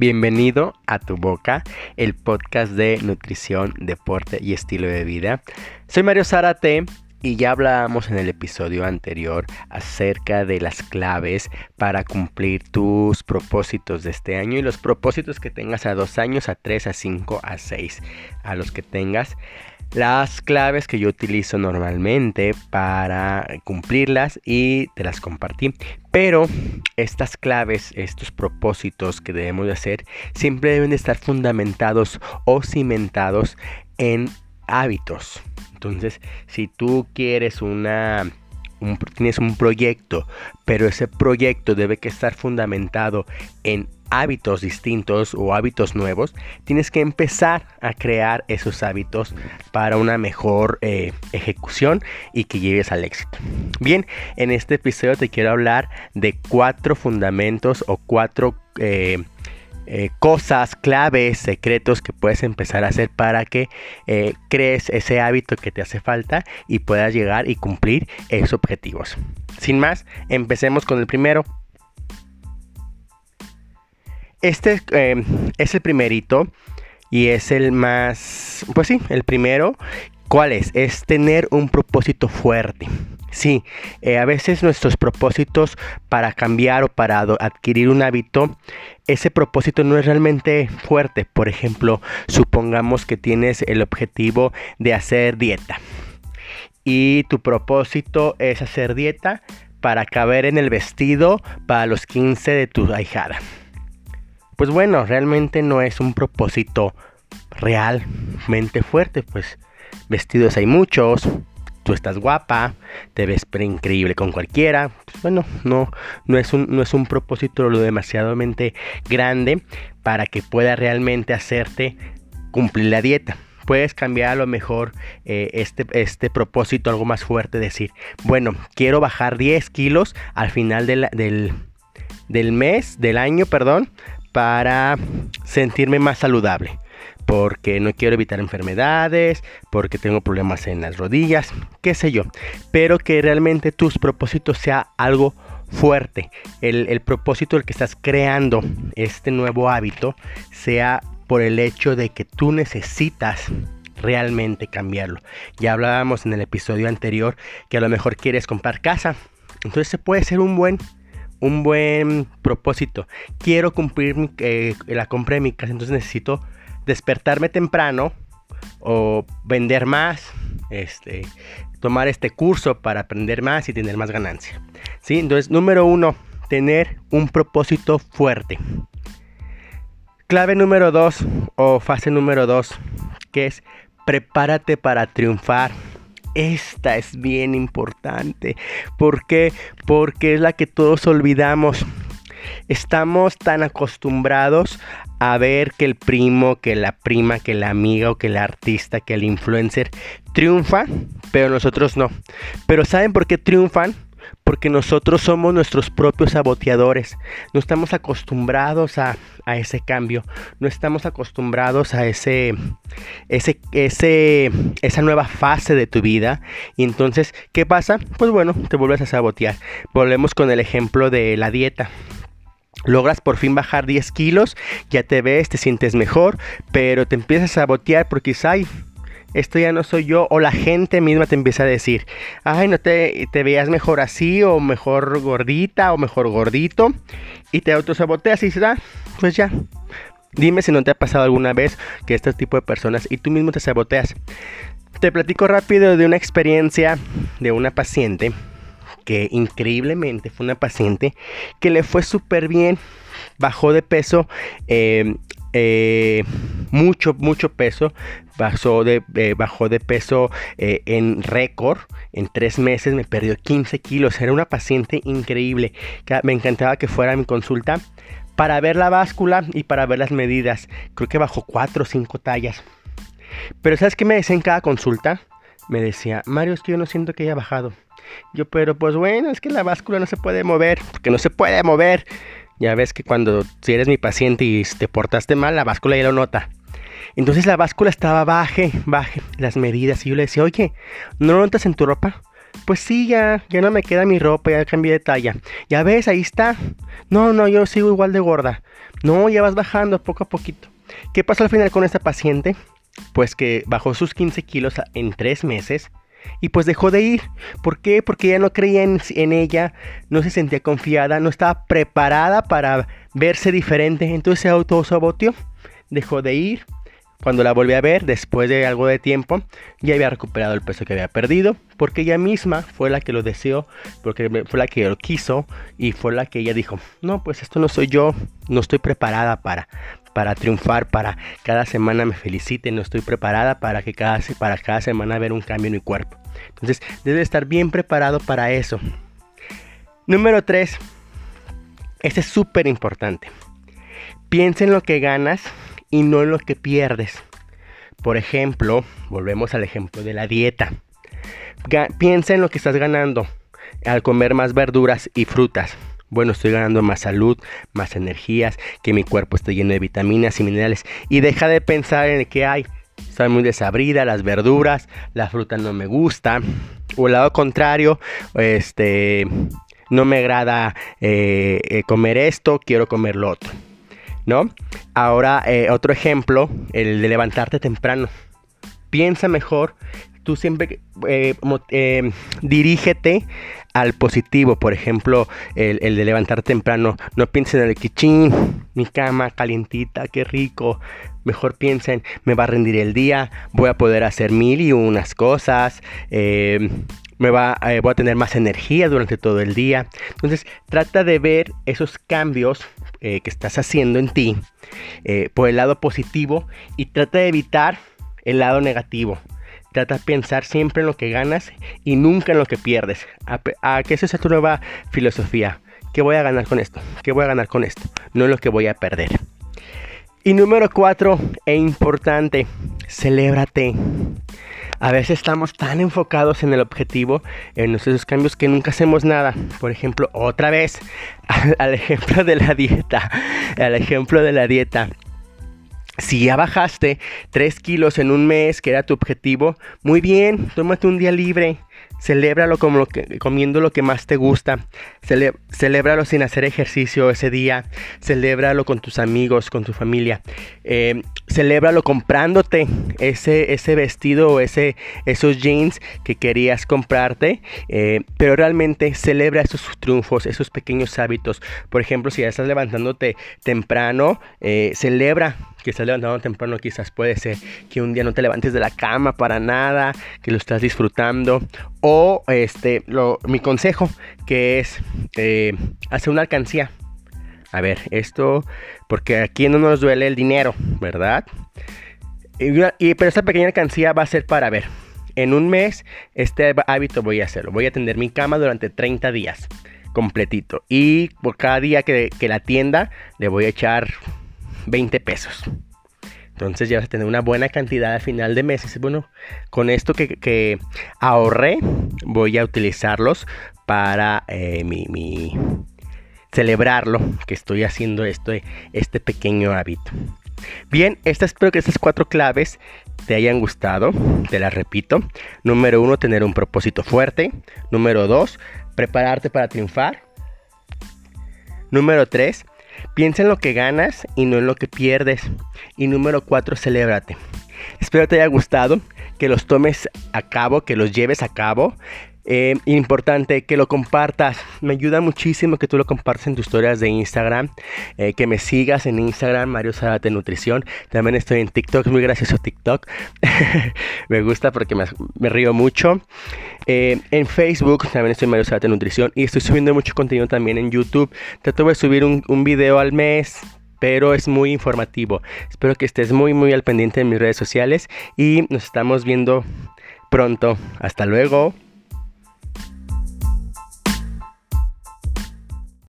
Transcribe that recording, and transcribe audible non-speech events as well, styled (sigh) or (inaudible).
Bienvenido a Tu Boca, el podcast de nutrición, deporte y estilo de vida. Soy Mario Zárate y ya hablábamos en el episodio anterior acerca de las claves para cumplir tus propósitos de este año y los propósitos que tengas a dos años, a tres, a cinco, a seis, a los que tengas las claves que yo utilizo normalmente para cumplirlas y te las compartí. Pero estas claves, estos propósitos que debemos de hacer, siempre deben de estar fundamentados o cimentados en hábitos. Entonces, si tú quieres una tienes un proyecto, pero ese proyecto debe que estar fundamentado en hábitos distintos o hábitos nuevos, tienes que empezar a crear esos hábitos para una mejor eh, ejecución y que llegues al éxito. Bien, en este episodio te quiero hablar de cuatro fundamentos o cuatro eh, eh, cosas, claves, secretos que puedes empezar a hacer para que crees ese hábito que te hace falta y puedas llegar y cumplir esos objetivos. Sin más, empecemos con el primero, este eh, es el primerito y es el más, pues sí, el primero. ¿Cuál es? Es tener un propósito fuerte. Sí, eh, a veces nuestros propósitos para cambiar o para adquirir un hábito, ese propósito no es realmente fuerte. Por ejemplo, supongamos que tienes el objetivo de hacer dieta y tu propósito es hacer dieta para caber en el vestido para los 15 de tu ahijada pues bueno, realmente no es un propósito realmente fuerte, pues vestidos hay muchos, tú estás guapa, te ves increíble con cualquiera, pues bueno, no, no, es un, no es un propósito lo demasiadamente grande para que pueda realmente hacerte cumplir la dieta. Puedes cambiar a lo mejor eh, este, este propósito algo más fuerte, decir, bueno, quiero bajar 10 kilos al final del, del mes, del año, perdón, para sentirme más saludable. Porque no quiero evitar enfermedades, porque tengo problemas en las rodillas, qué sé yo. Pero que realmente tus propósitos sea algo fuerte. El, propósito del que estás creando este nuevo hábito sea por el hecho de que tú necesitas realmente cambiarlo. Ya hablábamos en el episodio anterior que a lo mejor quieres comprar casa. Entonces puede ser un buen un buen propósito. Quiero cumplir eh, la compra de mi casa, entonces necesito despertarme temprano o vender más, este, tomar este curso para aprender más y tener más ganancia. ¿Sí? Entonces, número uno, tener un propósito fuerte. Clave número dos o fase número dos, que es prepárate para triunfar esta es bien importante. ¿Por qué? Porque es la que todos olvidamos. Estamos tan acostumbrados a ver que el primo, que la prima, que la amiga o que el artista, que el influencer triunfa, pero nosotros no. Pero ¿saben por qué triunfan? Porque nosotros somos nuestros propios saboteadores. No estamos acostumbrados a, ese cambio, no estamos acostumbrados a ese, ese, ese, esa nueva fase de tu vida. Y entonces, ¿qué pasa? Pues bueno, te vuelves a sabotear. Volvemos con el ejemplo de la dieta logras por fin bajar 10 kilos, ya te ves, te sientes mejor, pero te empiezas a sabotear porque ay, esto ya no soy yo, o la gente misma te empieza a decir, ay, no te, te veías mejor así, o mejor gordita, o mejor gordito, y te autosaboteas y dices, ah, pues ya. Dime si no te ha pasado alguna vez que este tipo de personas y tú mismo te saboteas. Te platico rápido de una experiencia de una paciente que increíblemente fue una paciente que le fue súper bien, bajó de peso eh, eh, mucho, mucho peso. Bajó de, eh, bajó de peso eh, en récord. En tres meses me perdió 15 kilos. Era una paciente increíble. Me encantaba que fuera a mi consulta para ver la báscula y para ver las medidas. Creo que bajó 4 o 5 tallas. Pero ¿sabes qué me decía en cada consulta? Me decía, Mario, es que yo no siento que haya bajado. Yo, pero pues bueno, es que la báscula no se puede mover. Porque no se puede mover. Ya ves que cuando si eres mi paciente y te portaste mal, la báscula ya lo nota. Entonces la báscula estaba baje, baje las medidas. Y yo le decía, oye, ¿no lo notas en tu ropa? Pues sí, ya, ya no me queda mi ropa, ya cambié de talla. Ya ves, ahí está. No, no, yo sigo igual de gorda. No, ya vas bajando poco a poquito. ¿Qué pasó al final con esta paciente? Pues que bajó sus 15 kilos en 3 meses y pues dejó de ir. ¿Por qué? Porque ella no creía en, en, ella, no se sentía confiada, no estaba preparada para verse diferente. Entonces se autosaboteó, dejó de ir. Cuando la volví a ver, después de algo de tiempo, ya había recuperado el peso que había perdido, porque ella misma fue la que lo deseó, porque fue la que lo quiso y fue la que ella dijo, no, pues esto no soy yo, no estoy preparada para, para triunfar, para cada semana me feliciten, no estoy preparada para que cada, para cada semana ver un cambio en mi cuerpo. Entonces, debe estar bien preparado para eso. Número 3. Este es súper importante. Piensa en lo que ganas y no en lo que pierdes. Por ejemplo, volvemos al ejemplo de la dieta. piensa en lo que estás ganando al comer más verduras y frutas bueno, estoy ganando más salud, más energías, que mi cuerpo esté lleno de vitaminas y minerales. Y deja de pensar en que hay, estoy muy desabrida, las verduras, la fruta no me gusta. O el lado contrario, este, no me agrada eh, eh, comer esto, quiero comer lo otro. ¿No? Ahora, eh, otro ejemplo, el de levantarte temprano. Piensa mejor tú siempre eh, eh, dirígete al positivo. Por ejemplo, el, de levantar temprano. No piensen en el kitchen, mi cama calientita, qué rico. Mejor piensen, me va a rendir el día, voy a poder hacer mil y unas cosas. Eh, me va, voy a tener más energía durante todo el día. Entonces, trata de ver esos cambios que estás haciendo en ti por el lado positivo y trata de evitar el lado negativo. Trata de pensar siempre en lo que ganas y nunca en lo que pierdes. A, que esa es tu nueva filosofía. ¿Qué voy a ganar con esto? ¿Qué voy a ganar con esto? No en lo que voy a perder. Y número cuatro, e importante, celébrate. A veces estamos tan enfocados en el objetivo, en esos cambios, que nunca hacemos nada. Por ejemplo, otra vez, (laughs) al ejemplo de la dieta. Al ejemplo de la dieta. Si ya bajaste 3 kilos en un mes, que era tu objetivo, muy bien, tómate un día libre. Celébralo lo que, comiendo lo que más te gusta. Cele, celébralo sin hacer ejercicio ese día. Celébralo con tus amigos, con tu familia. Eh, celébralo comprándote ese, ese vestido o ese, esos jeans que querías comprarte. Eh, pero realmente celebra esos triunfos, esos pequeños hábitos. Por ejemplo, si ya estás levantándote temprano, eh, celebra estás levantando temprano, quizás puede ser que un día no te levantes de la cama para nada, que lo estás disfrutando. O este, mi consejo, que es eh, hacer una alcancía. A ver, esto, porque aquí no nos duele el dinero, ¿verdad? Y, pero esta pequeña alcancía va a ser para ver. En un mes, este hábito voy a hacerlo. Voy a atender mi cama durante 30 días completito. Y por cada día que, que la tienda, le voy a echar 20 pesos. Entonces ya vas a tener una buena cantidad al final de mes. bueno, con esto que, ahorré, voy a utilizarlos para eh, mi, celebrarlo, que estoy haciendo esto, este pequeño hábito. Bien, espero que estas cuatro claves te hayan gustado. Te las repito. Número uno, tener un propósito fuerte. Número dos, prepararte para triunfar. Número tres, Piensa en lo que ganas y no en lo que pierdes. Y número 4, celébrate. Espero te haya gustado, que los tomes a cabo, que los lleves a cabo. Eh, importante que lo compartas. Me ayuda muchísimo que tú lo compartas en tus historias de Instagram. Eh, que me sigas en Instagram, Mario Zárate Nutrición. También estoy en TikTok, muy gracioso TikTok. (laughs) me gusta porque me, río mucho. Eh, en Facebook también estoy Mario Zárate Nutrición. Y estoy subiendo mucho contenido también en YouTube. Trato de subir un video al mes pero es muy informativo. Espero que estés muy muy al pendiente de mis redes sociales y nos estamos viendo pronto. Hasta luego.